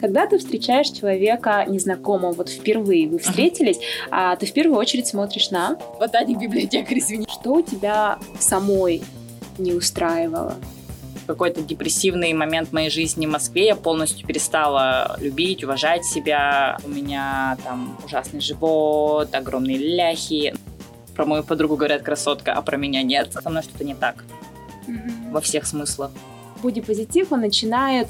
Когда ты встречаешь человека незнакомого, вот впервые вы встретились, а ты в первую очередь смотришь на... Ботаник, библиотекарь, извини. Что у тебя самой не устраивало? какой-то депрессивный момент в моей жизни в Москве я полностью перестала любить, уважать себя. У меня там ужасный живот, огромные ляхи. Про мою подругу говорят красотка, а про меня нет. Со мной что-то не так. Мгм. Во всех смыслах. Бодипозитив, он начинает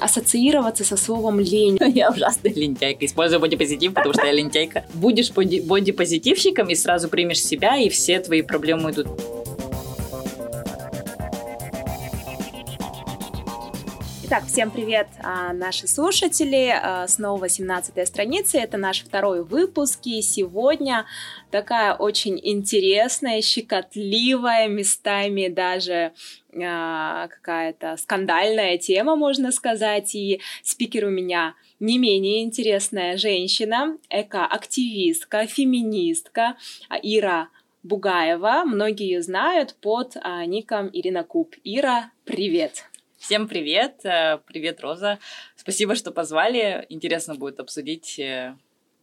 ассоциироваться со словом лень. Я ужасная лентяйка. Использую бодипозитив, потому что я лентяйка. Будешь боди- бодипозитивщиком и сразу примешь себя, и все твои проблемы уйдут. Итак, всем привет, а, наши слушатели. А, Снова 17 страница. Это наш второй выпуск. И сегодня такая очень интересная, щекотливая, местами даже а, какая-то скандальная тема, можно сказать. И спикер у меня не менее интересная женщина, экоактивистка, феминистка Ира Бугаева. Многие ее знают под ником Ирина Куб. Ира, привет! Всем привет. э, Привет, Роза. Спасибо, что позвали. Интересно будет обсудить э,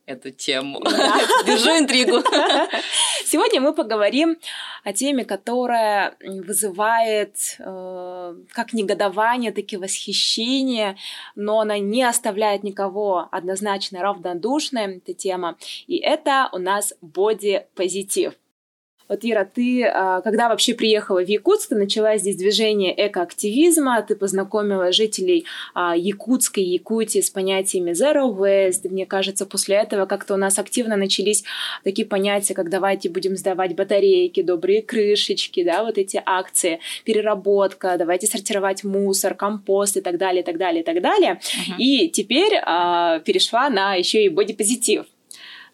эту тему. Держу интригу. Сегодня мы поговорим о теме, которая вызывает э, как негодование, так и восхищение, но она не оставляет никого однозначно равнодушным, эта тема. И это у нас боди-позитив. Вот, Ира, ты, а, когда вообще приехала в Якутск, ты начала здесь движение экоактивизма, ты познакомила жителей а, Якутской Якутии с понятиями Zero Waste. Мне кажется, после этого как-то у нас активно начались такие понятия, как давайте будем сдавать батарейки, добрые крышечки, да, вот эти акции, переработка, давайте сортировать мусор, компост и так далее, и так далее, и так далее. Мгм. И теперь а, перешла на еще и бодипозитив.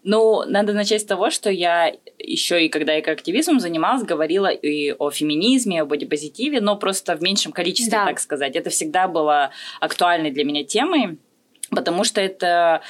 Ну, надо начать с того, что я еще и когда экоактивизмом занималась, говорила и о феминизме, о бодипозитиве, но просто в меньшем количестве, Да. так сказать. Это всегда было актуальной для меня темой, потому что это...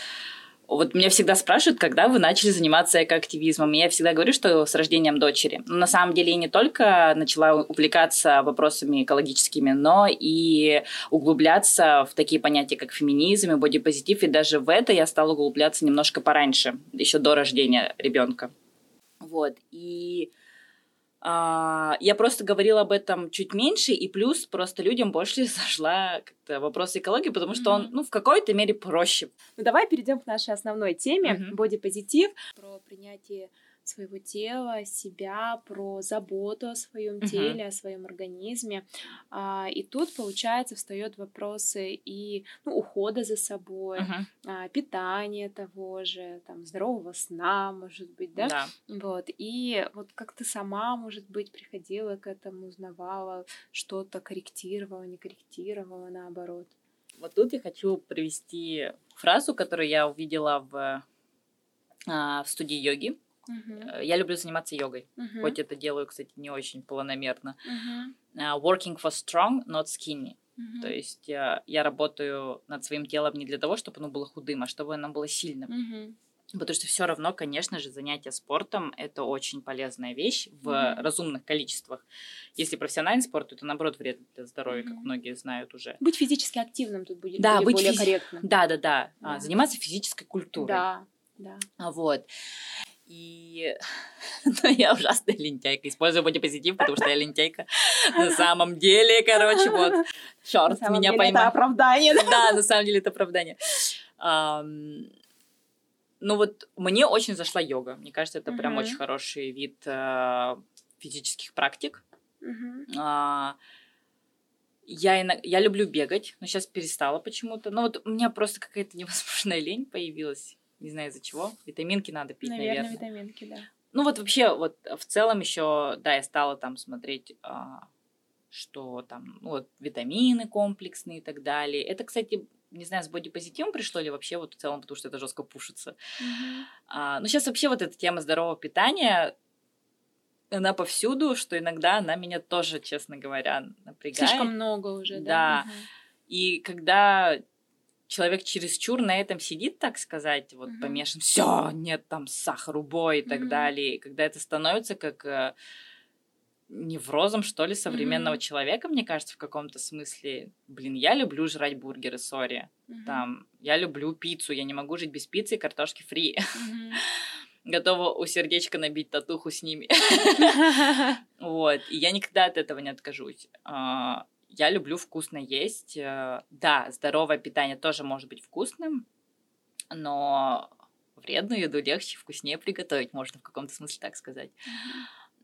Вот меня всегда спрашивают, когда вы начали заниматься экоактивизмом. И я всегда говорю, что с рождением дочери. Но на самом деле я не только начала увлекаться вопросами экологическими, но и углубляться в такие понятия, как феминизм и бодипозитив. И даже в это я стала углубляться немножко пораньше, еще до рождения ребенка. Вот. И я просто говорила об этом чуть меньше, и плюс просто людям больше зашла как-то вопрос экологии, потому что он, Мгм. ну, в какой-то мере проще. Ну, давай перейдем к нашей основной теме Мгм. бодипозитив. Про принятие своего тела, себя, про заботу о своем Мгм. теле, о своем организме. А, и тут, получается, встают вопросы и ну, ухода за собой, Мгм. а, питания того же, там, здорового сна, может быть, да? Да. Вот. И вот как ты сама, может быть, приходила к этому, узнавала, что-то корректировала, не корректировала, наоборот. Вот тут я хочу привести фразу, которую я увидела в, а, в студии йоги. Э, Я люблю заниматься йогой, Мгм. хоть это делаю, кстати, не очень планомерно. Мгм. А, Working for strong, not skinny. Мгм. То есть я, я работаю над своим телом не для того, чтобы оно было худым, а чтобы оно было сильным. Мгм. Потому что все равно, конечно же, занятие спортом это очень полезная вещь в Мгм. разумных количествах. Если профессиональный спорт, то это наоборот вредно для здоровья, как Мгм. многие знают уже. Быть физически активным тут будет Да, быть более физи- корректным. Да, да, да. Да. А, заниматься физической культурой. Да, да. Вот. И ну, я ужасная лентяйка. Использую бодипозитив, потому что я лентяйка. На самом деле, короче, вот. Черт, меня деле поймал. Это оправдание. да. На самом деле это оправдание. Ну вот мне очень зашла йога. Мне кажется, это прям очень хороший вид э, физических практик. А, Я, ино- я люблю бегать, но сейчас перестала почему-то. Ну вот у меня просто какая-то невозможная лень появилась. Не знаю из-за чего. Витаминки надо пить, Наверное, наверное. витаминки, да. Ну вот вообще, вот в целом еще, да, я стала там смотреть, а, что там, ну вот витамины комплексные и так далее. Это, кстати, не знаю, с бодипозитивом пришло или вообще вот в целом, потому что это жестко пушится. Мгм. А, ну сейчас вообще вот эта тема здорового питания, она повсюду, что иногда она меня тоже, честно говоря, напрягает. Слишком много уже, да? Да. Мгм. И когда человек чересчур на этом сидит, так сказать, вот Мгм. помешан, все, нет там сахар, убой и так Мгм. далее, и когда это становится как э, неврозом, что ли, современного mm-hmm. человека, мне кажется, в каком-то смысле. Блин, я люблю жрать бургеры, сори. Mm-hmm. Там, я люблю пиццу, я не могу жить без пиццы и картошки фри. Mm-hmm. Готова у сердечка набить татуху с ними. Вот, и я никогда от этого не откажусь. Я люблю вкусно есть. Э, да, здоровое питание тоже может быть вкусным, но вредную еду легче, вкуснее приготовить, можно в каком-то смысле так сказать.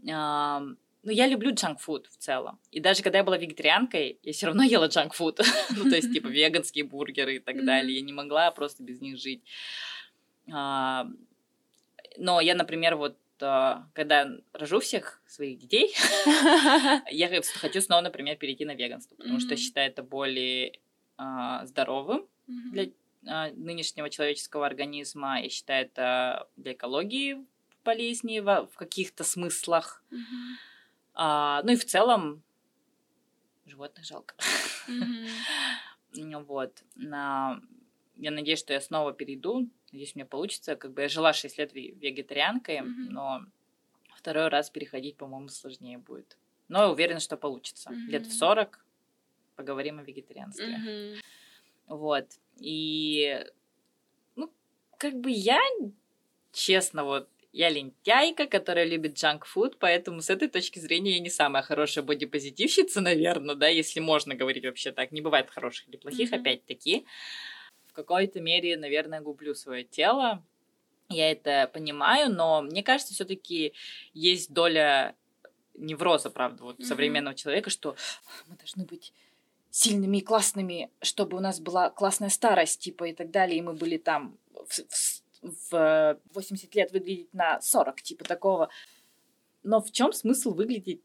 Mm-hmm. Ну, я люблю джанк-фуд в целом. И даже когда я была вегетарианкой, я все равно ела джанк-фуд. ну, то есть, типа, веганские бургеры и так далее. Я не могла просто без них жить. Но я, например, вот а, когда рожу всех своих детей, я хочу снова, например, перейти на веганство, потому что считаю это более а, здоровым для нынешнего человеческого организма. Я считаю это для экологии полезнее в каких-то смыслах. А, ну и в целом животных жалко. Вот. Я надеюсь, что я снова перейду. Надеюсь, мне получится. Как бы я жила 6 лет вегетарианкой, mm-hmm. но второй раз переходить, по-моему, сложнее будет. Но я уверена, что получится. Mm-hmm. Лет в 40 поговорим о вегетарианстве. Mm-hmm. Вот. И, ну, как бы я, честно, вот я лентяйка, которая любит джанк-фуд, поэтому с этой точки зрения я не самая хорошая бодипозитивщица, наверное, да, если можно говорить вообще так. Не бывает хороших или плохих, mm-hmm. опять-таки. Какой-то мере, наверное, гублю свое тело. Я это понимаю, но мне кажется, все-таки есть доля невроза, правда, вот mm-hmm. современного человека, что мы должны быть сильными и классными, чтобы у нас была классная старость, типа, и так далее, и мы были там в, в в 80 лет выглядеть на 40, типа такого. Но в чем смысл выглядеть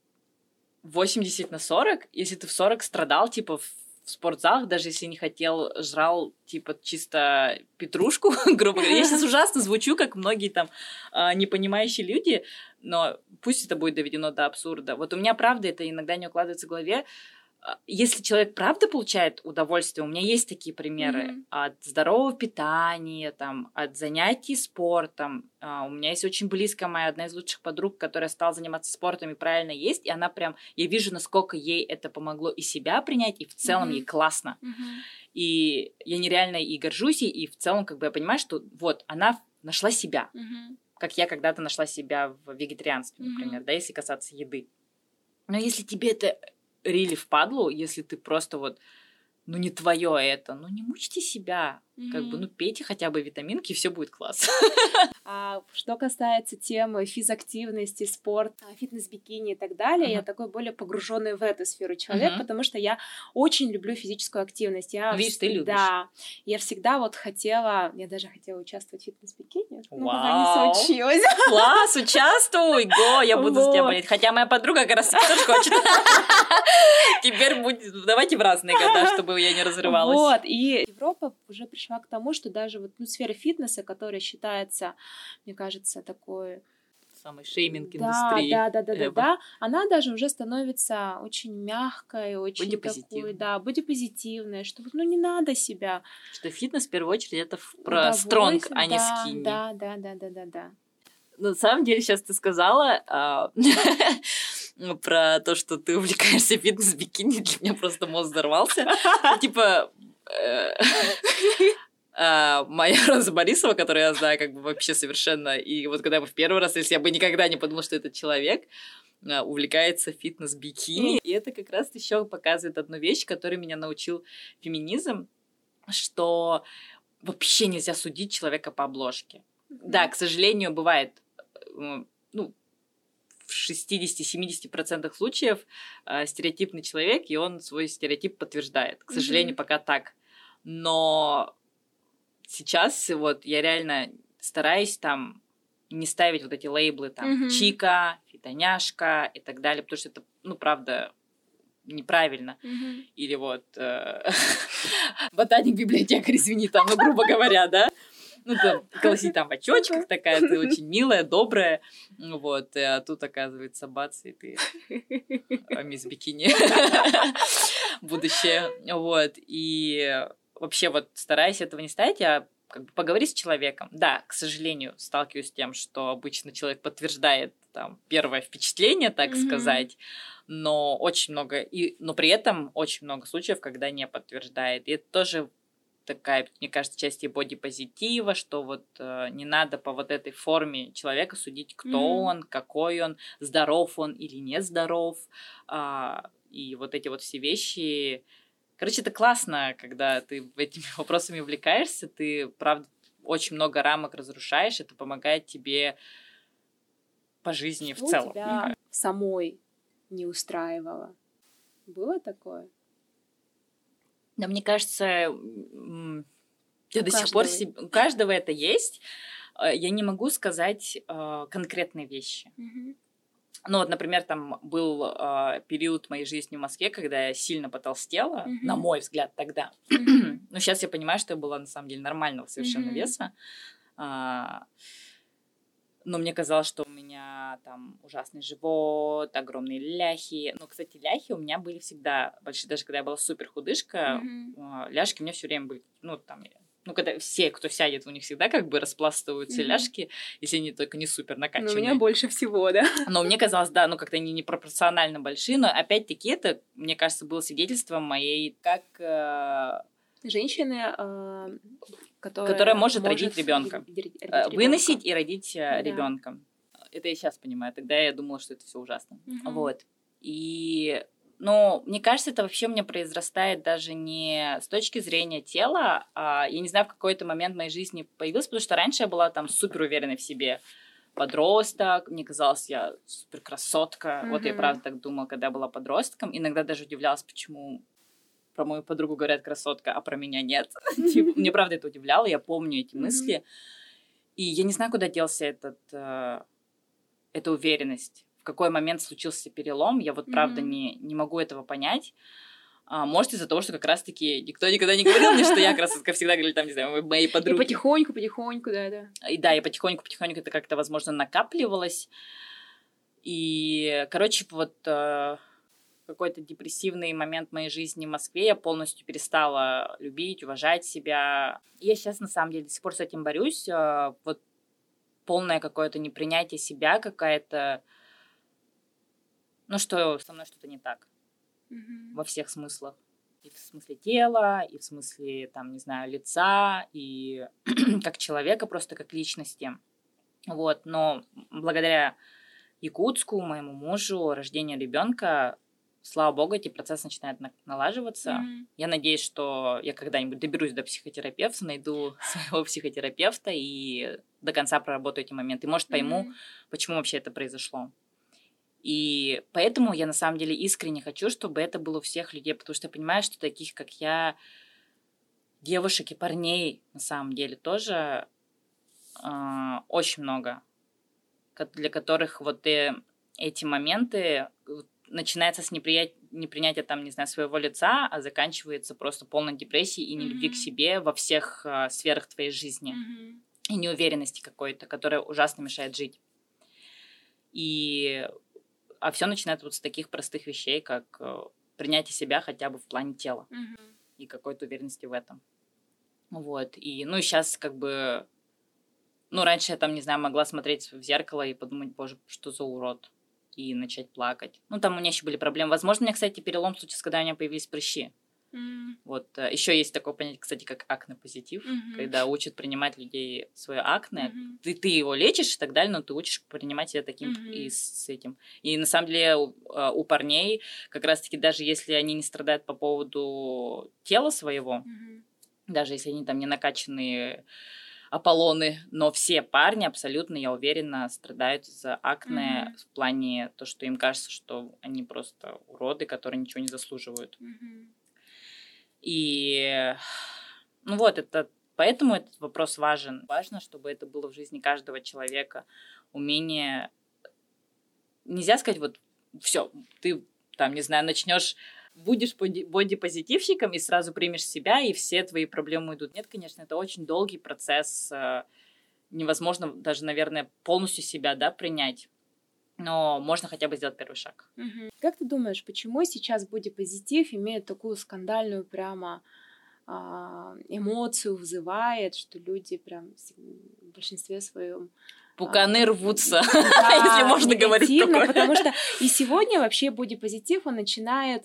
80 на 40, если ты в 40 страдал, типа, в в спортзалах, даже если не хотел, жрал, типа, чисто петрушку, грубо говоря. Я сейчас ужасно звучу, как многие там э, непонимающие люди, но пусть это будет доведено до абсурда. Вот у меня, правда, это иногда не укладывается в голове. А, если человек правда получает удовольствие, у меня есть такие примеры mm-hmm. от здорового питания, там, от занятий спортом. Uh, у меня есть очень близкая моя одна из лучших подруг, которая стала заниматься спортом и правильно есть, и она прям, я вижу, насколько ей это помогло и себя принять, и в целом mm-hmm. ей классно. Mm-hmm. И я нереально и горжусь, и, и в целом как бы я понимаю, что вот она нашла себя, mm-hmm. как я когда-то нашла себя в вегетарианстве, например, mm-hmm. да, если касаться еды. Но если тебе это рили в падлу, если ты просто вот ну не твое это, ну не мучьте себя, mm-hmm. как бы, ну пейте хотя бы витаминки, и все будет класс. А что касается темы физактивности, спорта, фитнес-бикини и так далее, uh-huh. я такой более погруженный в эту сферу человек, uh-huh. потому что я очень люблю физическую активность. Я Видишь, ты любишь. Да, я всегда вот хотела, я даже хотела участвовать в фитнес-бикини, но пока не случилось. Класс, участвуй, го, я буду вот. за тебя болеть. Хотя моя подруга как раз тоже хочет. Теперь будет, давайте в разные года, чтобы я не разрывалась. Вот, и Европа уже пришла к тому, что даже вот ну, сфера фитнеса, которая считается, мне кажется, такой самый шейминг да, индустрии. Да, да, да, да, да. Она даже уже становится очень мягкой, очень такой, да, бодипозитивной, что ну не надо себя. Что фитнес в первую очередь это про стронг, а не скинни. Да, да, да, да, да, да. На самом деле сейчас ты сказала а, про то, что ты увлекаешься фитнес-бикини, для меня просто мозг взорвался. Типа, э, а, моя Роза Борисова, которую я знаю как бы вообще совершенно, и вот когда я в первый раз, если я бы никогда не подумала, что это человек, а, увлекается фитнес-бикини. И это как раз еще показывает одну вещь, которую меня научил феминизм, что вообще нельзя судить человека по обложке. Да, к сожалению, бывает, э, ну, в 60-70% случаев э, стереотипный человек, и он свой стереотип подтверждает. К сожалению, mm-hmm. пока так. Но сейчас вот я реально стараюсь там не ставить вот эти лейблы там mm-hmm. чика, фитоняшка и так далее, потому что это, ну, правда, неправильно. Mm-hmm. Или вот э, ботаник библиотекарь, извини, там, ну, грубо говоря, да. Ну, там, колоси там в очочках такая, ты очень милая, добрая. Вот, а тут, оказывается, бац, и ты мисс Бикини. Будущее. Вот, и вообще вот стараюсь этого не ставить, а как бы поговори с человеком. Да, к сожалению, сталкиваюсь с тем, что обычно человек подтверждает там первое впечатление, так mm-hmm. сказать, но очень много, и, но при этом очень много случаев, когда не подтверждает. И это тоже такая, мне кажется, часть и бодипозитива, что вот э, не надо по вот этой форме человека судить, кто mm-hmm. он, какой он, здоров он или не здоров. Э, и вот эти вот все вещи. Короче, это классно, когда ты этими вопросами увлекаешься, ты, правда, очень много рамок разрушаешь, это помогает тебе по жизни в целом. тебя самой не устраивало? Было такое? Да, мне кажется, я у до сих пор себе... у каждого это есть. Э, я не могу сказать э, конкретные вещи. Угу. Ну вот, например, там был э, период моей жизни в Москве, когда я сильно потолстела, mm-hmm. на мой взгляд, тогда. Mm-hmm. Но сейчас я понимаю, что я была на самом деле нормального совершенно mm-hmm. веса. А, но мне казалось, что у меня там ужасный живот, огромные ляхи. Ну, кстати, ляхи у меня были всегда большие, даже когда я была супер худышка, mm-hmm. ляжки у меня все время были, ну, там, ну, когда все, кто сядет, у них всегда как бы распластываются mm-hmm. ляжки, если они только не супер накачанные. Ну, у меня больше всего, да. Но мне казалось, да, ну, как-то они непропорционально большие, но опять-таки это, мне кажется, было свидетельством моей, как... Э... Женщины, э, которая, которая может, может родить ребенка. Э, выносить и родить э, да. ребенка. Это я сейчас понимаю. Тогда я думала, что это все ужасно. Угу. Вот. И но мне кажется, это вообще мне произрастает даже не с точки зрения тела, а я не знаю, в какой-то момент в моей жизни появилось, потому что раньше я была там супер уверенной в себе подросток, мне казалось, я супер красотка. Mm-hmm. Вот я правда так думала, когда я была подростком. Иногда даже удивлялась, почему про мою подругу говорят красотка, а про меня нет. Типа, мне правда это удивляло, я помню эти мысли. И я не знаю, куда делся этот, э, эта уверенность в какой момент случился перелом, я вот правда mm-hmm. не, не могу этого понять. А, может, из-за того, что как раз-таки никто никогда не говорил мне, что я красотка, всегда говорили там, не знаю, мои подруги. И потихоньку, потихоньку, да, да. И да, и потихоньку, потихоньку это как-то, возможно, накапливалось. И, короче, вот э, какой-то депрессивный момент моей жизни в Москве я полностью перестала любить, уважать себя. Я сейчас, на самом деле, до сих пор с этим борюсь. Э, вот полное какое-то непринятие себя, какая-то ну, что со мной что-то не так mm-hmm. во всех смыслах. И в смысле тела, и в смысле, там, не знаю, лица, и как человека, просто как личности. Вот, но благодаря Якутску, моему мужу, рождению ребенка, слава богу, эти процессы начинают налаживаться. Mm-hmm. Я надеюсь, что я когда-нибудь доберусь до психотерапевта, найду своего психотерапевта и до конца проработаю эти моменты. И, может, пойму, mm-hmm. почему вообще это произошло. И поэтому я на самом деле искренне хочу, чтобы это было у всех людей, потому что я понимаю, что таких, как я, девушек и парней на самом деле тоже э, очень много, для которых вот э, эти моменты начинается с неприятия непринятия там, не знаю, своего лица, а заканчивается просто полной депрессией и нелюбви mm-hmm. к себе во всех э, сферах твоей жизни. Mm-hmm. И неуверенности какой-то, которая ужасно мешает жить. И а все начинается вот с таких простых вещей, как э, принятие себя хотя бы в плане тела mm-hmm. и какой-то уверенности в этом. Вот. И, ну, сейчас как бы... Ну, раньше я там, не знаю, могла смотреть в зеркало и подумать, боже, что за урод. И начать плакать. Ну, там у меня еще были проблемы. Возможно, у меня, кстати, перелом случился, когда у меня появились прыщи. Mm. Вот э, еще есть такое понятие, кстати, как акне-позитив, mm-hmm. когда учат принимать людей свое акне. Mm-hmm. Ты, ты его лечишь и так далее, но ты учишь принимать себя таким mm-hmm. и с этим. И на самом деле у, э, у парней, как раз-таки, даже если они не страдают по поводу тела своего, mm-hmm. даже если они там не накачанные Аполлоны, но все парни абсолютно, я уверена, страдают за акне mm-hmm. в плане то, что им кажется, что они просто уроды, которые ничего не заслуживают. Mm-hmm. И ну вот, это поэтому этот вопрос важен. Важно, чтобы это было в жизни каждого человека. Умение... Нельзя сказать, вот, все, ты там, не знаю, начнешь будешь бодипозитивщиком и сразу примешь себя, и все твои проблемы идут. Нет, конечно, это очень долгий процесс. Э, невозможно даже, наверное, полностью себя да, принять но можно хотя бы сделать первый шаг. Угу. Как ты думаешь, почему сейчас бодипозитив имеет такую скандальную прямо а, эмоцию вызывает, что люди прям в большинстве своем Пуканы а, рвутся, да, если можно говорить такое. потому что и сегодня вообще бодипозитив, он начинает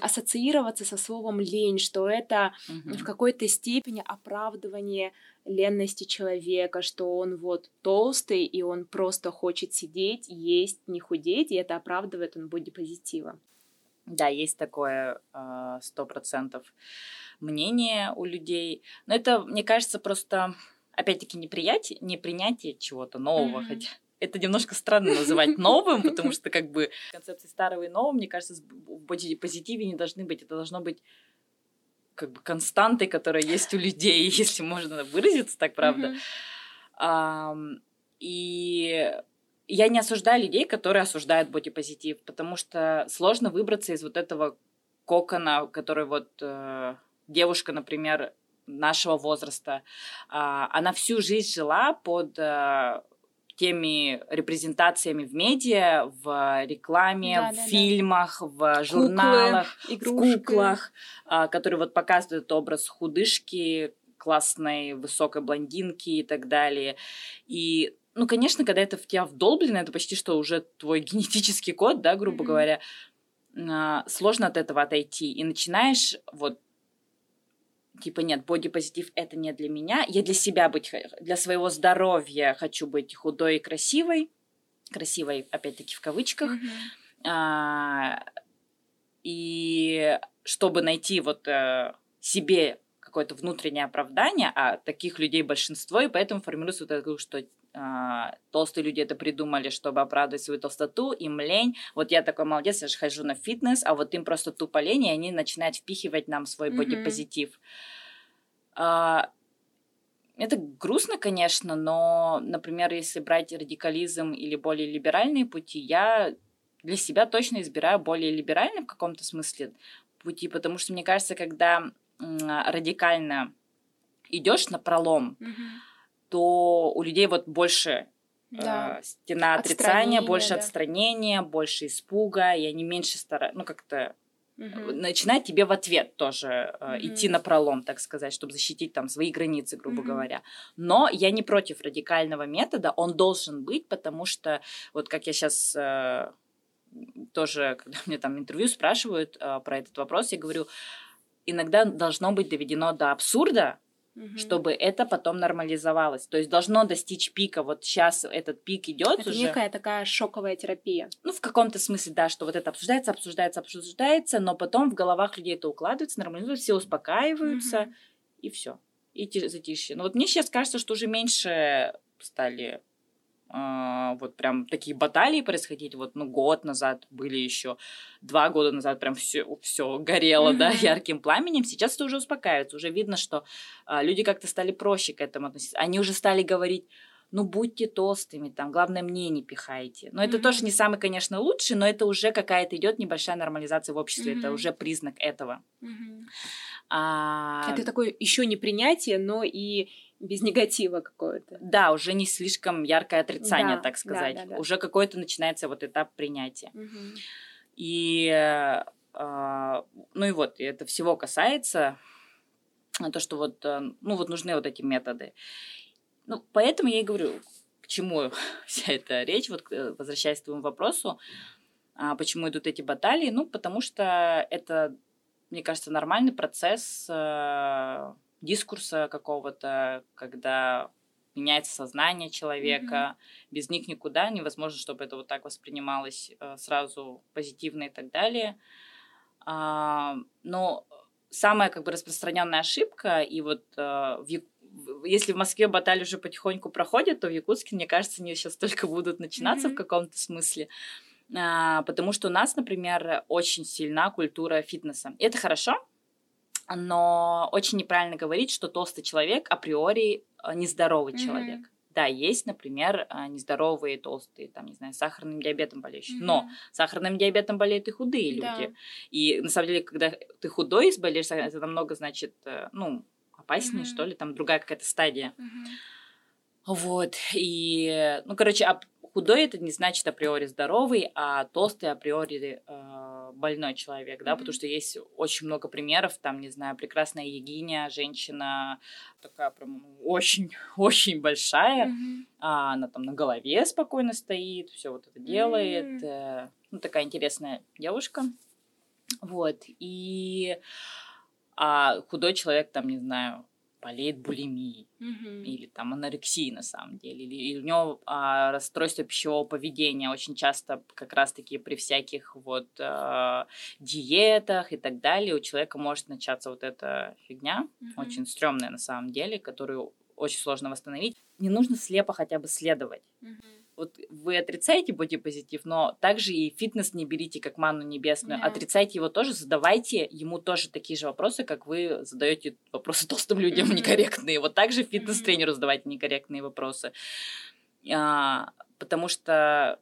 ассоциироваться со словом лень, что это угу. в какой-то степени оправдывание ленности человека, что он вот толстый, и он просто хочет сидеть, есть, не худеть, и это оправдывает он бодипозитива. Да, есть такое а, сто процентов мнение у людей. Но это, мне кажется, просто опять-таки неприятие, непринятие чего-то нового, mm-hmm. хотя это немножко странно называть новым, потому что как бы концепции старого и нового, мне кажется, в позитиве не должны быть. Это должно быть как бы константой, которая есть у людей, если можно выразиться так, правда. Mm-hmm. А, и я не осуждаю людей, которые осуждают бодипозитив, потому что сложно выбраться из вот этого кокона, который вот э, девушка, например, нашего возраста, а, она всю жизнь жила под э, теми репрезентациями в медиа, в рекламе, да, в да, фильмах, да. в журналах, Куклы, в куклах, а, которые вот показывают образ худышки, классной высокой блондинки и так далее. И ну, конечно, когда это в тебя вдолблено, это почти что уже твой генетический код, да, грубо mm-hmm. говоря, а, сложно от этого отойти. И начинаешь вот типа, нет, бодипозитив это не для меня, я для себя быть, для своего здоровья хочу быть худой и красивой, красивой, опять-таки, в кавычках, mm-hmm. а, и чтобы найти вот а, себе какое-то внутреннее оправдание, а таких людей большинство, и поэтому формируется вот это, что а, толстые люди это придумали, чтобы оправдывать свою толстоту, им лень. Вот я такой молодец, я же хожу на фитнес, а вот им просто тупо лень, и они начинают впихивать нам свой mm-hmm. бодипозитив. А, это грустно, конечно, но, например, если брать радикализм или более либеральные пути, я для себя точно избираю более либеральные в каком-то смысле пути, потому что мне кажется, когда радикально идешь на пролом, mm-hmm то у людей вот больше да. э, стена отрицания, больше да. отстранения, больше испуга, и они меньше стараются, ну как-то угу. начинают тебе в ответ тоже э, угу. идти на пролом, так сказать, чтобы защитить там свои границы, грубо угу. говоря. Но я не против радикального метода, он должен быть, потому что вот как я сейчас э, тоже, когда мне там интервью спрашивают э, про этот вопрос, я говорю, иногда должно быть доведено до абсурда, угу. чтобы это потом нормализовалось. То есть должно достичь пика. Вот сейчас этот пик идет это уже. некая такая шоковая терапия. Ну, в каком-то смысле, да, что вот это обсуждается, обсуждается, обсуждается, но потом в головах людей это укладывается, нормализуется, все успокаиваются, угу. и все. И затишье. Но вот мне сейчас кажется, что уже меньше стали вот прям такие баталии происходить. Вот, ну, год назад были еще, два года назад прям все, все горело, mm-hmm. да, ярким пламенем. Сейчас это уже успокаивается. Уже видно, что а, люди как-то стали проще к этому относиться. Они уже стали говорить, ну, будьте толстыми, там, главное, мне не пихайте. Но это mm-hmm. тоже не самый, конечно, лучший, но это уже какая-то идет небольшая нормализация в обществе. Mm-hmm. Это уже признак этого. Mm-hmm. А... Это такое еще не принятие, но и без негатива какое-то. Да, уже не слишком яркое отрицание, да, так сказать. Да, да, да. Уже какой-то начинается вот этап принятия. Угу. И, э, ну и вот, это всего касается, то, что вот, э, ну вот нужны вот эти методы. Ну, поэтому я и говорю, к чему вся эта речь, вот э, возвращаясь к твоему вопросу, а, почему идут эти баталии, ну, потому что это, мне кажется, нормальный процесс дискурса какого-то, когда меняется сознание человека, mm-hmm. без них никуда, невозможно, чтобы это вот так воспринималось э, сразу позитивно и так далее. А, но самая как бы распространенная ошибка, и вот э, в если в Москве баталии уже потихоньку проходят, то в Якутске, мне кажется, они сейчас только будут начинаться mm-hmm. в каком-то смысле. А, потому что у нас, например, очень сильна культура фитнеса. И это хорошо, но очень неправильно говорить, что толстый человек априори э, нездоровый mm-hmm. человек. Да, есть, например, э, нездоровые толстые, там, не знаю, сахарным диабетом болеющие. Mm-hmm. Но сахарным диабетом болеют и худые люди. Да. И на самом деле, когда ты худой болеешь, это намного, значит, э, ну, опаснее, mm-hmm. что ли, там другая какая-то стадия. Mm-hmm. Вот, и, ну, короче, худой это не значит априори здоровый, а толстый априори э, больной человек, да, mm-hmm. потому что есть очень много примеров, там, не знаю, прекрасная Егиня, женщина такая прям очень-очень большая, mm-hmm. а она там на голове спокойно стоит, все вот это делает, mm-hmm. ну, такая интересная девушка, вот, и а худой человек там, не знаю, болеет булимией mm-hmm. или там анорексией на самом деле, или, или у него а, расстройство пищевого поведения очень часто как раз-таки при всяких вот а, диетах и так далее у человека может начаться вот эта фигня, mm-hmm. очень стрёмная на самом деле, которую очень сложно восстановить. Не нужно слепо хотя бы следовать. Mm-hmm вот вы отрицаете бодипозитив, но также и фитнес не берите как манну небесную. Yeah. Отрицайте его тоже, задавайте ему тоже такие же вопросы, как вы задаете вопросы толстым людям mm-hmm. некорректные. Вот также фитнес-тренеру задавайте некорректные вопросы. А, потому что,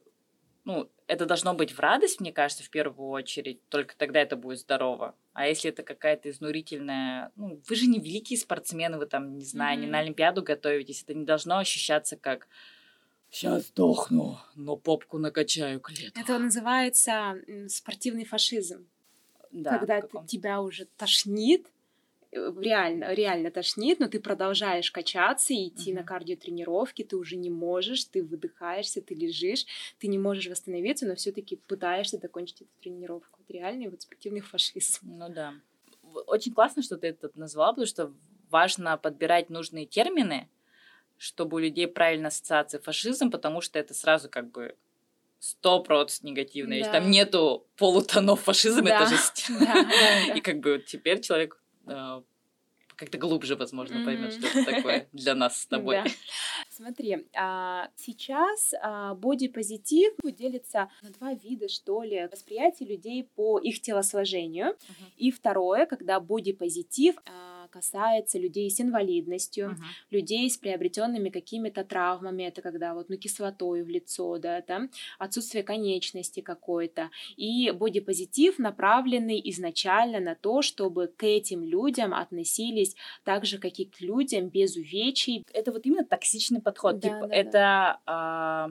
ну, это должно быть в радость, мне кажется, в первую очередь. Только тогда это будет здорово. А если это какая-то изнурительная... Ну, вы же не великие спортсмены, вы там, не знаю, mm-hmm. не на Олимпиаду готовитесь. Это не должно ощущаться как Сейчас сдохну, но попку накачаю к лету. Это называется спортивный фашизм. Да, когда ты, тебя уже тошнит, э, реально, реально тошнит, но ты продолжаешь качаться и идти угу. на кардиотренировки, ты уже не можешь, ты выдыхаешься, ты лежишь, ты не можешь восстановиться, но все-таки пытаешься закончить эту тренировку. Это реальный вот спортивный фашизм. Ну да. Очень классно, что ты это назвала, потому что важно подбирать нужные термины, чтобы у людей правильно ассоциации фашизм, потому что это сразу как бы сто процентов негативно. Да. Если там нету полутонов фашизм, да. это жесть. Да, да, И как бы вот теперь человек э, как-то глубже, возможно, mm-hmm. поймет, что это такое для нас с тобой. Да. Смотри, а, сейчас а, бодипозитив делится на два вида, что ли, восприятие людей по их телосложению. Uh-huh. И второе, когда бодипозитив а, касается людей с инвалидностью, uh-huh. людей с приобретенными какими-то травмами, это когда вот, ну, кислотой в лицо, да, там, отсутствие конечности какой-то. И бодипозитив направленный изначально на то, чтобы к этим людям относились так же, как и к людям без увечий. Это вот именно токсичный подход. Да, типа, да, это да. А,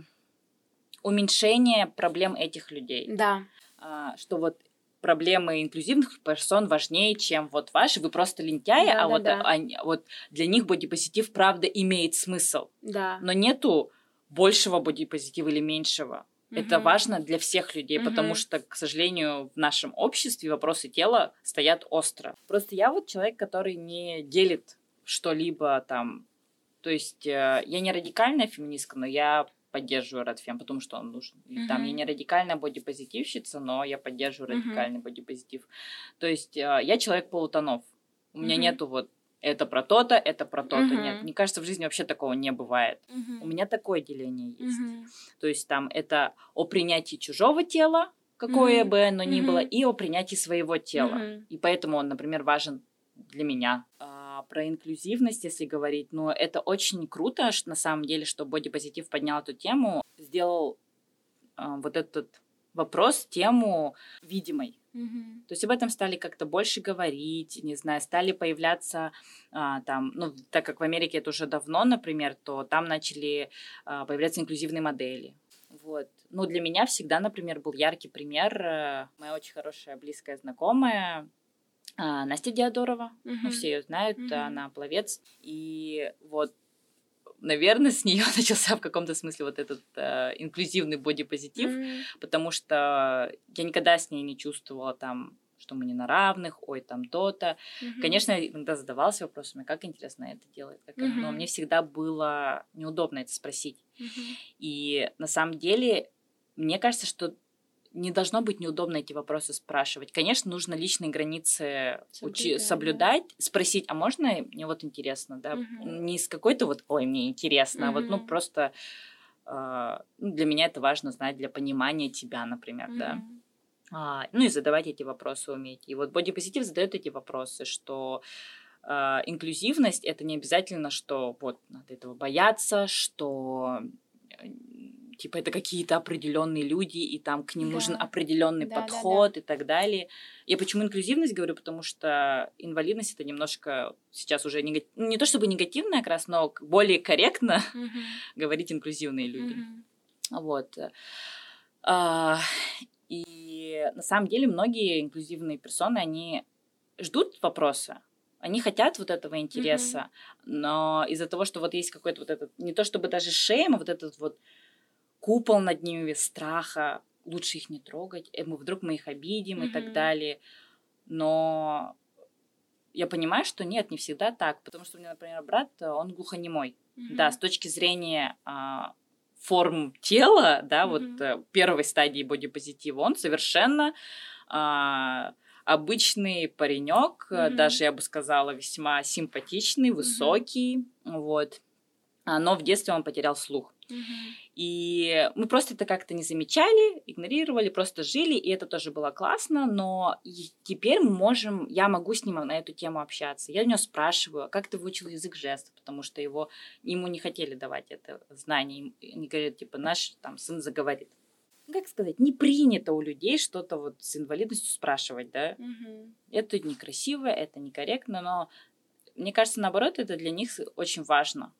уменьшение проблем этих людей. Да. А, что вот проблемы инклюзивных персон важнее, чем вот ваши. Вы просто лентяи, да, а да, вот, да. Они, вот для них бодипозитив правда имеет смысл. Да. Но нету большего бодипозитива или меньшего. Угу. Это важно для всех людей, угу. потому что, к сожалению, в нашем обществе вопросы тела стоят остро. Просто я вот человек, который не делит что-либо там. То есть э, я не радикальная феминистка, но я поддерживаю Радфем, потому что он нужен. И там я не радикальная бодипозитивщица, но я поддерживаю радикальный бодипозитив. То есть э, я человек полутонов. У меня нету вот это про то-то, это про то-то. Uh-huh. Нет, мне кажется, в жизни вообще такого не бывает. Uh-huh. У меня такое деление есть. Uh-huh. То есть там это о принятии чужого тела, какое uh-huh. бы оно ни uh-huh. было, и о принятии своего тела. Uh-huh. И поэтому он, например, важен для меня. А, про инклюзивность, если говорить, но это очень круто, что, на самом деле, что бодипозитив поднял эту тему, сделал а, вот этот вопрос, тему видимой. Mm-hmm. То есть об этом стали как-то больше говорить, не знаю, стали появляться а, там, ну, так как в Америке это уже давно, например, то там начали а, появляться инклюзивные модели. Вот. Ну, для меня всегда, например, был яркий пример. Э, моя очень хорошая близкая знакомая, а, Настя Диадорова, mm-hmm. ну, все ее знают, mm-hmm. она пловец. И вот наверное, с нее начался в каком-то смысле вот этот э, инклюзивный бодипозитив, mm-hmm. потому что я никогда с ней не чувствовала там что мы не на равных, ой, там то-то. Mm-hmm. Конечно, иногда задавалась вопросами, как интересно это делает, как mm-hmm. но мне всегда было неудобно это спросить. Mm-hmm. И на самом деле, мне кажется, что не должно быть неудобно эти вопросы спрашивать. Конечно, нужно личные границы соблюдать, учи- соблюдать да. спросить, а можно мне вот интересно, да, угу. не с какой-то вот, ой, мне интересно, угу. а вот, ну, просто э, для меня это важно знать для понимания тебя, например, угу. да. А, ну и задавать эти вопросы уметь. И вот бодипозитив задает эти вопросы, что э, инклюзивность это не обязательно, что вот надо этого бояться, что типа это какие-то определенные люди, и там к ним да. нужен определенный да, подход да, да. и так далее. Я почему инклюзивность говорю, потому что инвалидность это немножко сейчас уже негатив... Ну, не то чтобы негативная как раз, но более корректно угу. говорить инклюзивные люди. Угу. Вот. А, и И на самом деле многие инклюзивные персоны, они ждут вопроса, они хотят вот этого интереса, mm-hmm. но из-за того, что вот есть какой-то вот этот, не то чтобы даже шейм, а вот этот вот купол над ними страха, лучше их не трогать, и мы вдруг мы их обидим mm-hmm. и так далее. Но я понимаю, что нет, не всегда так, потому что у меня, например, брат, он глухонемой. Mm-hmm. Да, с точки зрения а, форм тела, да, mm-hmm. вот а, первой стадии бодипозитива, он совершенно а, обычный паренек, mm-hmm. даже я бы сказала весьма симпатичный, высокий, mm-hmm. вот. Но в детстве он потерял слух. И мы просто это как-то не замечали, игнорировали, просто жили, и это тоже было классно, но теперь мы можем, я могу с ним на эту тему общаться. Я у него спрашиваю, как ты выучил язык жестов, потому что его, ему не хотели давать это знание. Они говорят, типа, наш там сын заговорит. Как сказать, не принято у людей что-то вот с инвалидностью спрашивать, да? Угу. Это некрасиво, это некорректно, но мне кажется, наоборот, это для них очень важно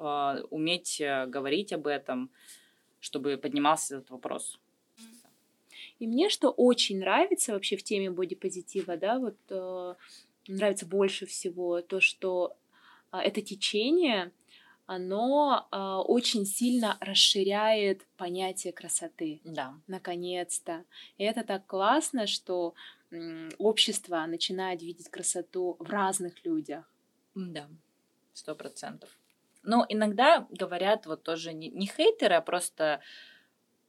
э, уметь э, говорить об этом, чтобы поднимался этот вопрос. И мне что очень нравится вообще в теме бодипозитива, да, вот э, нравится больше всего то, что э, это течение, оно э, очень сильно расширяет понятие красоты. Да. Наконец-то. И это так классно, что э, общество начинает видеть красоту в разных людях. Да, сто процентов. Но иногда говорят вот тоже не, не хейтеры, а просто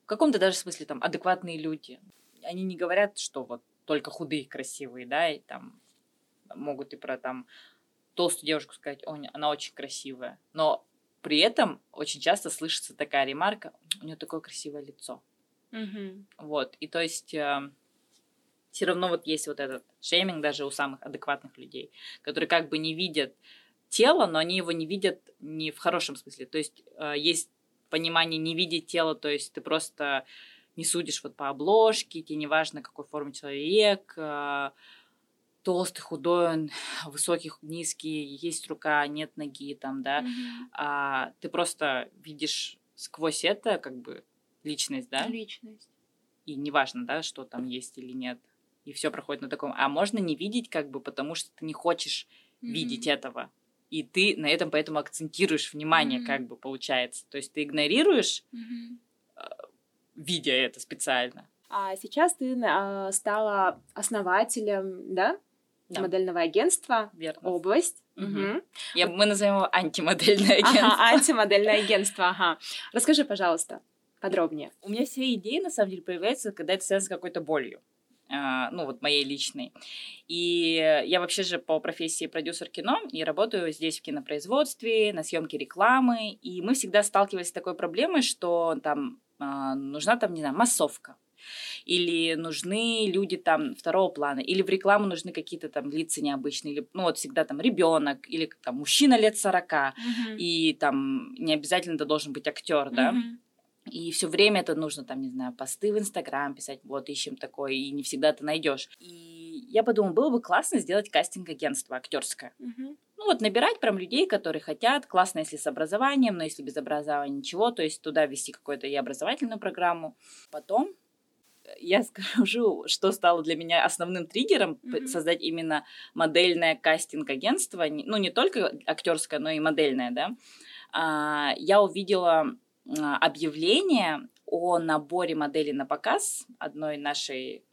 в каком-то даже смысле там адекватные люди. Они не говорят, что вот только худые красивые, да, и там могут и про там толстую девушку сказать, о, она очень красивая. Но при этом очень часто слышится такая ремарка, у нее такое красивое лицо. Mm-hmm. Вот, и то есть э, все равно вот есть вот этот шейминг даже у самых адекватных людей, которые как бы не видят тело, но они его не видят не в хорошем смысле. То есть э, есть понимание не видеть тело, то есть ты просто не судишь вот по обложке, тебе не важно, какой формы человек, э, толстый, худой он, высокий, низкий, есть рука, нет ноги, там, да, mm-hmm. а ты просто видишь сквозь это как бы личность, да? Личность. И неважно, да, что там есть или нет. И все проходит на таком. А можно не видеть, как бы, потому что ты не хочешь mm-hmm. видеть этого и ты на этом поэтому акцентируешь внимание, mm-hmm. как бы получается. То есть ты игнорируешь, mm-hmm. видя это специально. А сейчас ты э, стала основателем, да? да. модельного агентства. Верно. Область. Угу. Угу. Я, мы назовем его антимодельное агентство. Ага, антимодельное агентство, ага. Расскажи, пожалуйста, подробнее. У меня все идеи, на самом деле, появляются, когда это связано с какой-то болью. А, ну, вот моей личной. И я вообще же по профессии продюсер кино и работаю здесь в кинопроизводстве, на съемке рекламы. И мы всегда сталкивались с такой проблемой, что там а, нужна там, не знаю, массовка или нужны люди там второго плана, или в рекламу нужны какие-то там лица необычные, или, ну вот всегда там ребенок, или там мужчина лет 40, uh-huh. и там не обязательно это должен быть актер, да. И все время это нужно, там, не знаю, посты в Инстаграм писать, вот, ищем такое, и не всегда ты найдешь. И я подумала, было бы классно сделать кастинг-агентство актерское. Угу. Ну вот набирать прям людей, которые хотят. Классно, если с образованием, но если без образования ничего, то есть туда ввести какую-то и образовательную программу. Потом я скажу, что стало для меня основным триггером mm-hmm. создать именно модельное кастинг-агентство, ну не только актерское, но и модельное, да. А, я увидела объявление о наборе моделей на показ одной нашей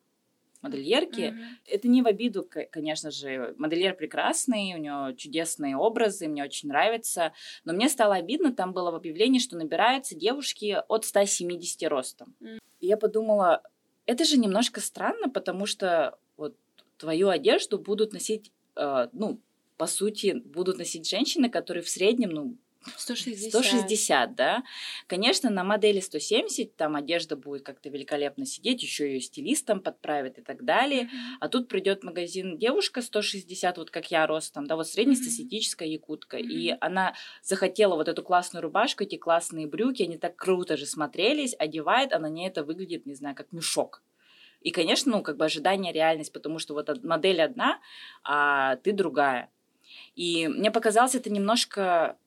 модельерки. Mm-hmm. Это не в обиду, конечно же. Модельер прекрасный, у него чудесные образы, мне очень нравится. Но мне стало обидно, там было в объявлении, что набираются девушки от 170 ростом. Mm-hmm. И я подумала, это же немножко странно, потому что вот твою одежду будут носить, э, ну, по сути, будут носить женщины, которые в среднем, ну, 160. 160, да. Конечно, на модели 170 там одежда будет как-то великолепно сидеть, еще ее стилистом подправят и так далее. Mm-hmm. А тут придет магазин девушка 160, вот как я ростом, да, вот среднестатистическая якутка. Mm-hmm. И она захотела вот эту классную рубашку, эти классные брюки, они так круто же смотрелись, одевает, а на ней это выглядит, не знаю, как мешок. И, конечно, ну, как бы ожидание реальность, потому что вот модель одна, а ты другая. И мне показалось это немножко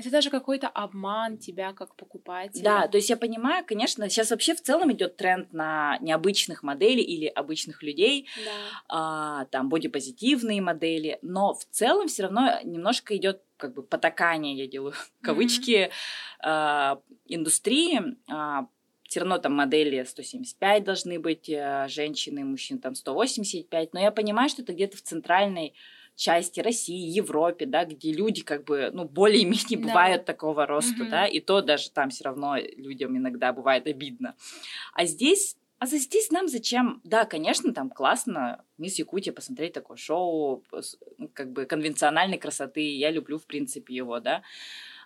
Это даже какой-то обман тебя как покупателя. Да, то есть я понимаю, конечно, сейчас вообще в целом идет тренд на необычных моделей или обычных людей, Да. а, там бодипозитивные модели, но в целом все равно немножко идет как бы потакание, я делаю кавычки, а, индустрии. а, все равно там модели 175 должны быть, а, женщины, мужчин там 185, но я понимаю, что это где-то в центральной части России, Европе, да, где люди как бы, ну, более-менее Да. бывают такого роста, Мгм. да, и то даже там все равно людям иногда бывает обидно. А здесь, а за здесь нам зачем? Да, конечно, там классно Мисс Якутия посмотреть такое шоу, ну, как бы конвенциональной красоты, я люблю, в принципе, его, да.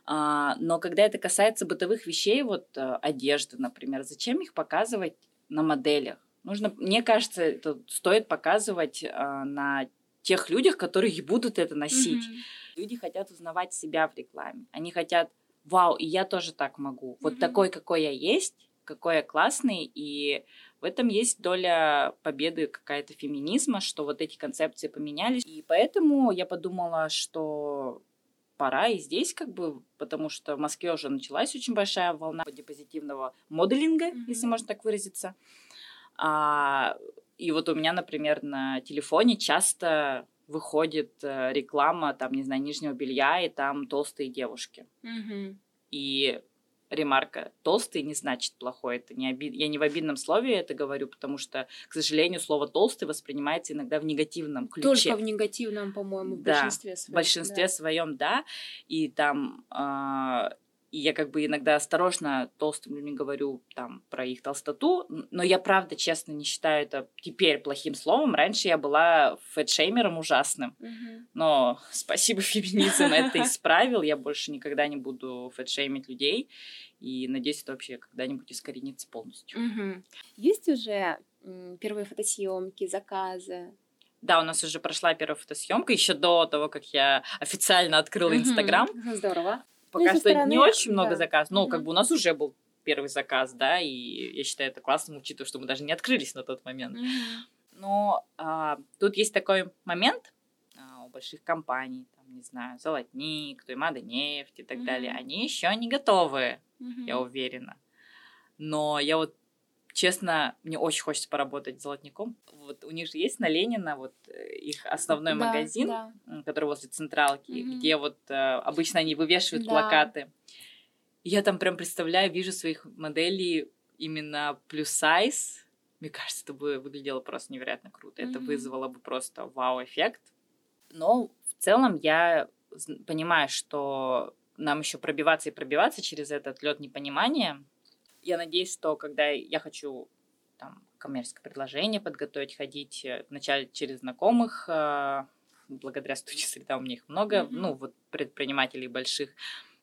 А, но когда это касается бытовых вещей, вот э, одежды, например, зачем их показывать на моделях? Нужно, мне кажется, это стоит показывать а, на тех людях, которые будут это носить. Мгм. Люди хотят узнавать себя в рекламе. Они хотят, вау, и я тоже так могу. Вот Мгм. такой, какой я есть, какой я классный, и в этом есть доля победы какая-то феминизма, что вот эти концепции поменялись. И поэтому я подумала, что пора и здесь как бы, потому что в Москве уже началась очень большая волна позитивного моделинга, Мгм. если можно так выразиться. А, и вот у меня, например, на телефоне часто выходит э, реклама, там, не знаю, нижнего белья, и там толстые девушки. Мгм. И ремарка толстый не значит плохой. Это не оби- Я не в обидном слове это говорю, потому что, к сожалению, слово толстый воспринимается иногда в негативном ключе. Только в негативном, по-моему, в Да, большинстве В своем. большинстве да. своем, да. И там а, и я как бы иногда осторожно толстым людям говорю там про их толстоту, но я правда, честно, не считаю это теперь плохим словом. Раньше я была фэтшеймером ужасным, Мгм. но спасибо феминизм это исправил. Я больше никогда не буду фэтшеймить людей. И надеюсь, это вообще когда-нибудь искоренится полностью. Мгм. Есть уже первые фотосъемки, заказы? Да, у нас уже прошла первая фотосъемка еще до того, как я официально открыла. Инстаграм. Здорово. Пока со что стороны, не очень да. много заказов. Но Мгм. как бы у нас уже был первый заказ, да, и я считаю это классным, учитывая, что мы даже не открылись на тот момент. Мгм. Но а, тут есть такой момент а, у больших компаний, там, не знаю, Золотник, Туймада нефть и так Мгм. далее, они еще не готовы, Мгм. я уверена. Но я вот Честно, мне очень хочется поработать с Золотником. Вот у них же есть на Ленина вот э, их основной Да, магазин, да. который возле централки, Мгм. где вот э, обычно они вывешивают Да. плакаты. И Я там прям представляю, вижу своих моделей именно плюс сайз. Мне кажется, это бы выглядело просто невероятно круто. Это Мгм. вызвало бы просто вау-эффект. Но в целом я понимаю, что нам еще пробиваться и пробиваться через этот лед непонимания. Я надеюсь, что когда я хочу там коммерческое предложение подготовить, ходить э, вначале через знакомых, э, благодаря студии среда у меня их много, Мгм. ну вот предпринимателей больших,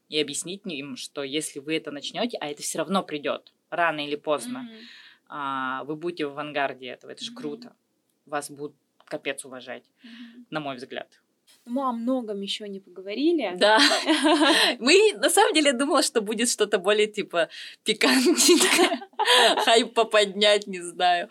и объяснить им, что если вы это начнете, а это все равно придет рано или поздно, а, вы будете в авангарде этого, это же Мгм. круто, вас будут капец уважать, Мгм. на мой взгляд. Мы о многом еще не поговорили. Да. Мы, на самом деле, думала, что будет что-то более, типа, пикантненькое. Хайп поподнять, не знаю.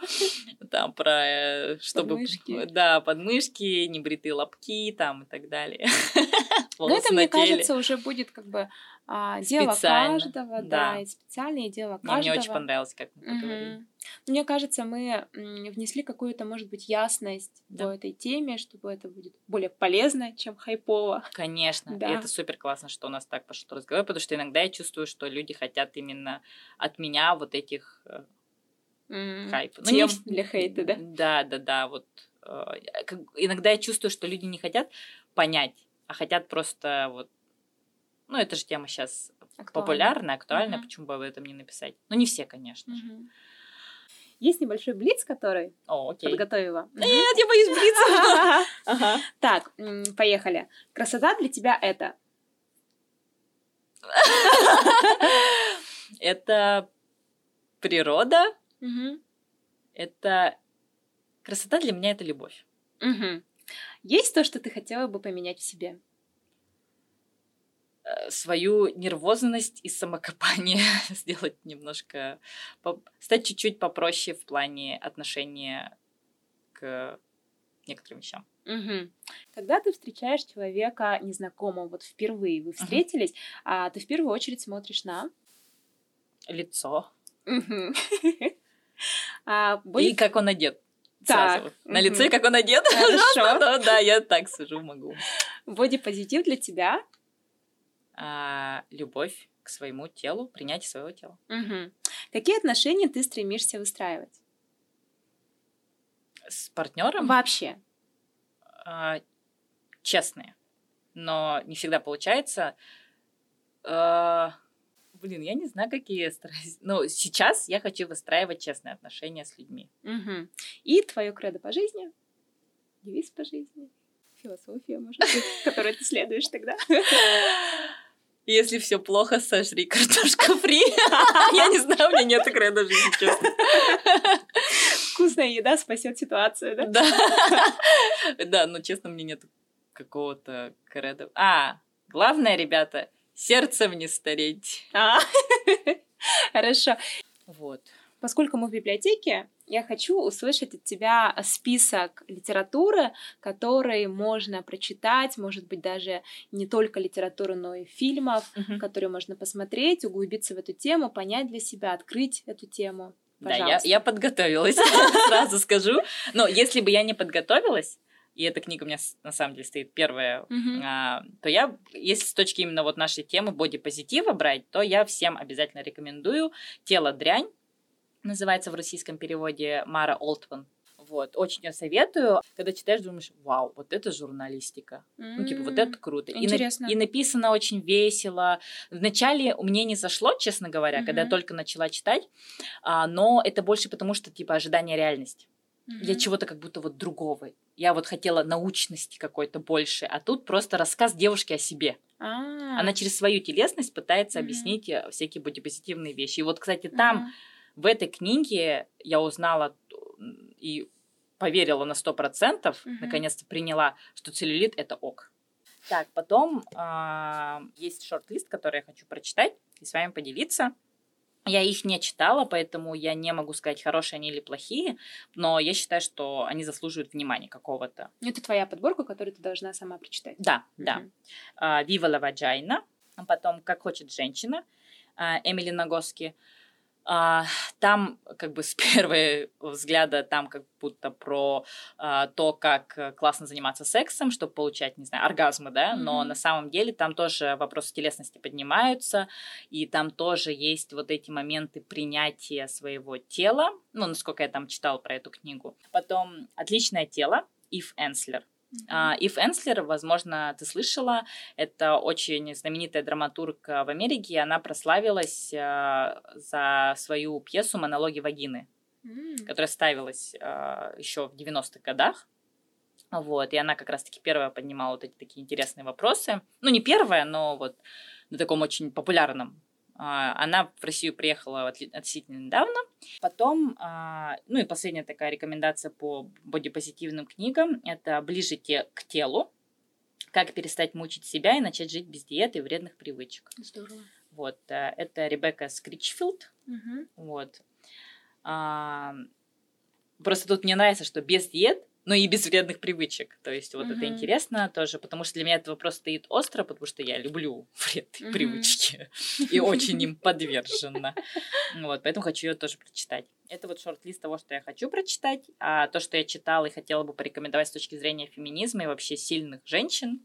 Там про, э, чтобы... Подмышки. Да, подмышки, небритые лобки там и так далее. Но это, мне теле. кажется, уже будет как бы а, дело Специально, каждого, да. да, и специальное дело каждого. Мне очень понравилось, как мы поговорили. Мне кажется, мы внесли какую-то, может быть, ясность Да. по этой теме, чтобы это будет более полезно, чем хайпово. Конечно, Да. и это супер классно, что у нас так пошел разговор, потому что иногда я чувствую, что люди хотят именно от меня вот этих э, М, хайп. Ну, не для хейта, да? Да, да, да. Вот э, как- иногда я чувствую, что люди не хотят понять, а хотят просто вот. Ну, это же тема сейчас Актуально. популярная, актуальная, Мгм. почему бы об этом не написать? Ну, не все, конечно же. Мгм. Есть небольшой блиц, который О, окей. подготовила. Нет, я боюсь блица. Так, поехали. Красота для тебя это? Это природа, Мгм. это красота для меня это любовь. Мгм. Есть то, что ты хотела бы поменять в себе? Э, свою нервозность и самокопание сделать немножко, стать чуть-чуть попроще в плане отношения к некоторым вещам. Угу. Когда ты встречаешь человека незнакомого, вот впервые вы встретились, угу. а ты в первую очередь смотришь на лицо. А. И как он одет. Так. Сразу. На лице, как он одет. Хорошо. да, да, я так сижу, могу. Боди-позитив для тебя? А, любовь к своему телу, принятие своего тела. Угу. Какие отношения ты стремишься выстраивать? С партнером? Вообще. А, честные. Но не всегда получается. А, блин, я не знаю, какие я стараюсь. Но сейчас я хочу выстраивать честные отношения с людьми. Угу. И твое кредо по жизни? Девиз по жизни? Философия, может быть, которой ты следуешь тогда? Если все плохо, сожри картошку фри. Я не знаю, у меня нет кредо жизни, честно. Вкусная еда спасет ситуацию, да? Да. Да, но честно, мне нет какого-то кредо. А, главное, ребята, сердцем не стареть. А, хорошо. Вот. Поскольку мы в библиотеке, я хочу услышать от тебя список литературы, который можно прочитать, может быть, даже не только литературы, но и фильмов, uh-huh. которые можно посмотреть, углубиться в эту тему, понять для себя, открыть эту тему. Пожалуйста. Да, я, я подготовилась, сразу скажу. Но если бы я не подготовилась, и эта книга у меня на самом деле стоит первая, mm-hmm. а, то я, если с точки именно вот нашей темы боди-позитива брать, то я всем обязательно рекомендую «Тело дрянь», называется в российском переводе Мара Олтман. Вот, очень ее советую. Когда читаешь, думаешь, вау, вот это журналистика. Mm-hmm. Ну, типа, вот это круто. Интересно. И, на, и написано очень весело. Вначале мне не зашло, честно говоря, mm-hmm. когда я только начала читать, а, но это больше потому, что, типа, ожидание реальности. Mm-hmm. Я чего-то как будто вот другого. Я вот хотела научности какой-то больше, а тут просто рассказ девушки о себе. А-а-а. Она через свою телесность пытается mm-hmm. объяснить э, всякие бодипозитивные вещи. И вот, кстати, там... Mm-hmm в этой книге я узнала и поверила на сто процентов, mm наконец-то приняла, что целлюлит это ок. Так, потом э, есть шорт-лист, который я хочу прочитать и с вами поделиться. Я их не читала, поэтому я не могу сказать, хорошие они или плохие, но я считаю, что они заслуживают внимания какого-то. Это твоя подборка, которую ты должна сама прочитать. Да, mm да. Вива uh, Ваджайна, потом «Как хочет женщина», uh, Эмили Нагоски, а, там как бы с первого взгляда там как будто про а, то, как классно заниматься сексом, чтобы получать, не знаю, оргазмы, да, mm-hmm. но на самом деле там тоже вопросы телесности поднимаются, и там тоже есть вот эти моменты принятия своего тела, ну, насколько я там читала про эту книгу. Потом «Отличное тело», Ив Энслер. Uh, Ив Энслер, возможно, ты слышала, это очень знаменитая драматург в Америке, она прославилась uh, за свою пьесу «Монологи вагины», mm. которая ставилась uh, еще в 90-х годах. Вот, и она как раз-таки первая поднимала вот эти такие интересные вопросы. Ну, не первая, но вот на таком очень популярном а, она в Россию приехала относительно недавно. Потом, а, ну и последняя такая рекомендация по бодипозитивным книгам – это «Ближе те к телу. Как перестать мучить себя и начать жить без диеты и вредных привычек». Здорово. Вот, э, это Ребекка Скричфилд. Угу. Вот. А, просто тут мне нравится, что без диет но и без вредных привычек. То есть вот mm-hmm. это интересно тоже, потому что для меня этот вопрос стоит остро, потому что я люблю вредные mm-hmm. привычки и очень им подвержена. Вот, поэтому хочу ее тоже прочитать. Это вот шорт-лист того, что я хочу прочитать, а то, что я читала и хотела бы порекомендовать с точки зрения феминизма и вообще сильных женщин,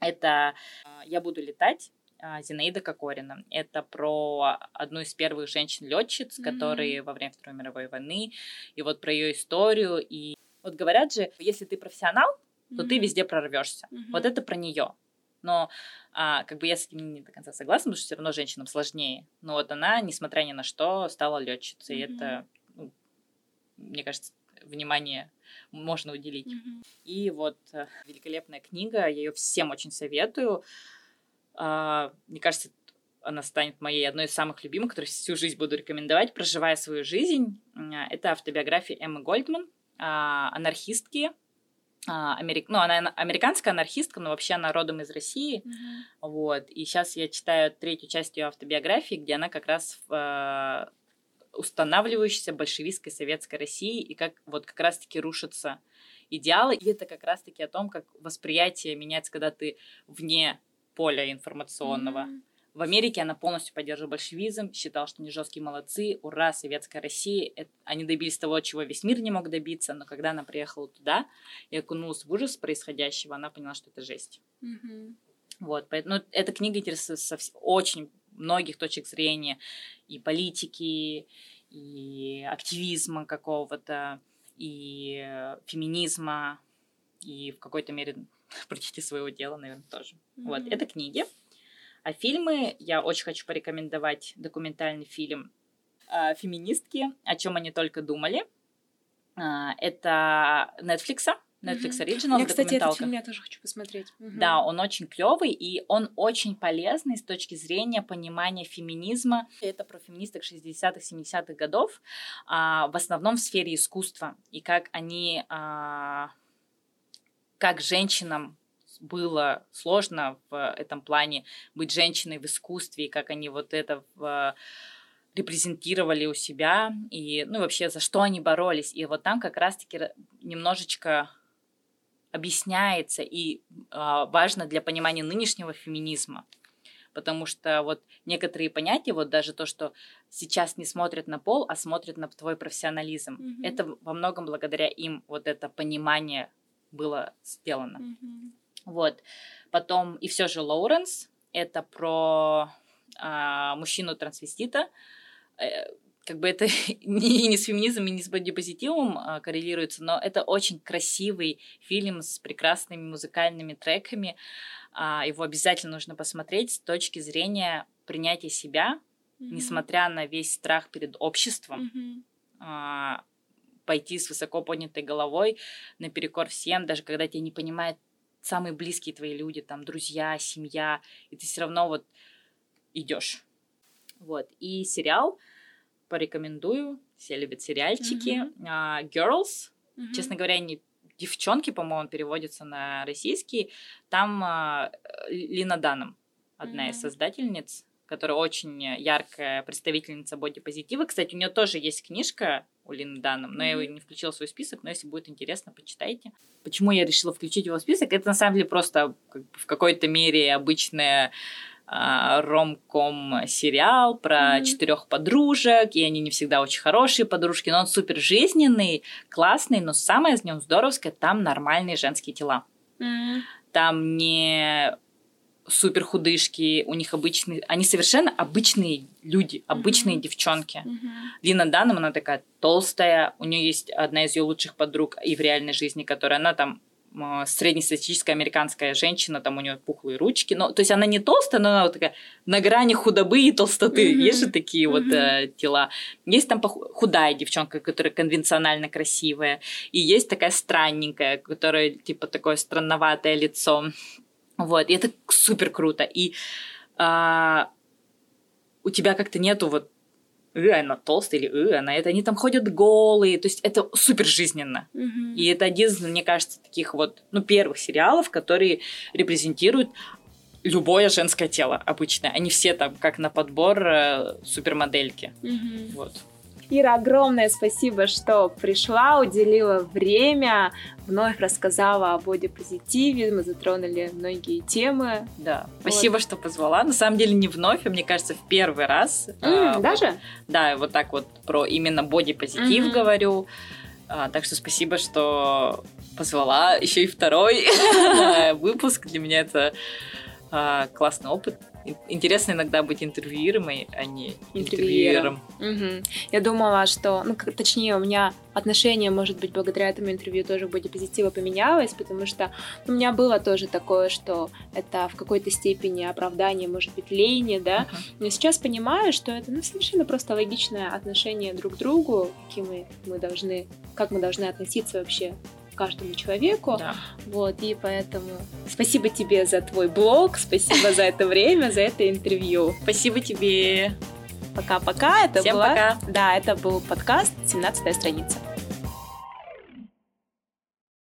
это а, «Я буду летать», а, Зинаида Кокорина. Это про одну из первых женщин-летчиц, mm-hmm. которые во время Второй мировой войны, и вот про ее историю, и вот говорят же, если ты профессионал, то mm-hmm. ты везде прорвешься. Mm-hmm. Вот это про нее. Но а, как бы я с этим не до конца согласна, потому что все равно женщинам сложнее. Но вот она, несмотря ни на что, стала летчицей. Mm-hmm. И это, ну, мне кажется, внимание можно уделить. Mm-hmm. И вот э, великолепная книга, я ее всем очень советую. А, мне кажется, она станет моей одной из самых любимых, которую всю жизнь буду рекомендовать, проживая свою жизнь. Это автобиография Эммы Гольдман а, анархистки. А, америк... Ну, она американская анархистка, но вообще она родом из России. Mm-hmm. Вот. И сейчас я читаю третью часть ее автобиографии, где она как раз в э, устанавливающейся большевистской советской России и как вот как раз-таки рушится идеалы. И это как раз-таки о том, как восприятие меняется, когда ты вне поля информационного. Mm-hmm. В Америке она полностью поддерживала большевизм, считала, что они жесткие молодцы, ура, советская Россия. Это, они добились того, чего весь мир не мог добиться, но когда она приехала туда и окунулась в ужас происходящего, она поняла, что это жесть. Mm-hmm. Вот, поэтому ну, эта книга интересует со очень многих точек зрения и политики, и активизма какого-то, и феминизма, и в какой-то мере прочти своего дела, наверное, тоже. Mm-hmm. Вот, это книги. А фильмы я очень хочу порекомендовать документальный фильм э, «Феминистки», о чем они только думали. Э, это Netflix. Netflix Original. Я, кстати, этот фильм я тоже хочу посмотреть. Угу. Да, он очень клевый и он очень полезный с точки зрения понимания феминизма. Это про феминисток 60-х, 70-х годов, а, в основном в сфере искусства. И как они, а, как женщинам было сложно в этом плане быть женщиной в искусстве, и как они вот это в репрезентировали у себя, и, ну, вообще, за что они боролись. И вот там как раз-таки немножечко объясняется и э, важно для понимания нынешнего феминизма. Потому что вот некоторые понятия, вот даже то, что сейчас не смотрят на пол, а смотрят на твой профессионализм, mm-hmm. это во многом благодаря им вот это понимание было сделано. Mm-hmm. Вот. Потом и все же Лоуренс, это про э, мужчину-трансвестита, э, как бы это не, не с феминизмом и не с бодипозитивом а, коррелируется, но это очень красивый фильм с прекрасными музыкальными треками. А, его обязательно нужно посмотреть с точки зрения принятия себя, mm-hmm. несмотря на весь страх перед обществом. Mm-hmm. А, пойти с высоко поднятой головой наперекор всем, даже когда тебя не понимают самые близкие твои люди, там, друзья, семья, и ты все равно вот идешь. Вот. И сериал порекомендую. Все любят сериальчики. Mm-hmm. Uh, Girls. Mm-hmm. Честно говоря, не девчонки, по-моему, переводится на российский. Там uh, Лина Даном, одна mm-hmm. из создательниц, которая очень яркая представительница бодипозитива. Кстати, у нее тоже есть книжка у Лины Даном, но mm-hmm. я его не включила в свой список, но если будет интересно, почитайте. Почему я решила включить его в список? Это на самом деле просто в какой-то мере обычная а, ромком сериал про mm-hmm. четырех подружек, и они не всегда очень хорошие подружки, но он супер жизненный, классный, но самое из него здоровское, там нормальные женские тела. Mm-hmm. Там не супер худышки, у них обычные, они совершенно обычные люди, обычные mm-hmm. девчонки. Mm-hmm. Лина Даном, она такая толстая, у нее есть одна из ее лучших подруг и в реальной жизни, которая, она там среднестатистическая американская женщина, там у нее пухлые ручки, но, то есть она не толстая, но она вот такая на грани худобы и толстоты, mm-hmm. есть же такие mm-hmm. вот э, тела. Есть там худая девчонка, которая конвенционально красивая, и есть такая странненькая, которая типа такое странноватое лицо, вот, и это супер круто, и а, у тебя как-то нету вот э, она толстая или э, она это, они там ходят голые, то есть это супер жизненно. Mm-hmm. И это один из, мне кажется, таких вот, ну, первых сериалов, которые репрезентируют любое женское тело обычное. Они все там как на подбор э, супермодельки. Mm-hmm. Вот. Ира, огромное спасибо, что пришла, уделила время, вновь рассказала о бодипозитиве, мы затронули многие темы. Да, вот. спасибо, что позвала. На самом деле не вновь, а мне кажется, в первый раз. Mm, а, даже? Вот, да, вот так вот про именно бодипозитив mm-hmm. говорю. А, так что спасибо, что позвала. Еще и второй выпуск. Для меня это а, классный опыт интересно иногда быть интервьюируемой, а не интервьюером. Угу. Я думала, что, ну, точнее, у меня отношение, может быть, благодаря этому интервью тоже в бодипозитива поменялось, потому что у меня было тоже такое, что это в какой-то степени оправдание, может быть, лени, да, uh-huh. но сейчас понимаю, что это, ну, совершенно просто логичное отношение друг к другу, какие мы, мы должны, как мы должны относиться вообще каждому человеку. Да. Вот, и поэтому спасибо тебе за твой блог, спасибо за это время, за это интервью. Спасибо тебе. Пока-пока. Это Всем была... пока. Да, это был подкаст «17 страница».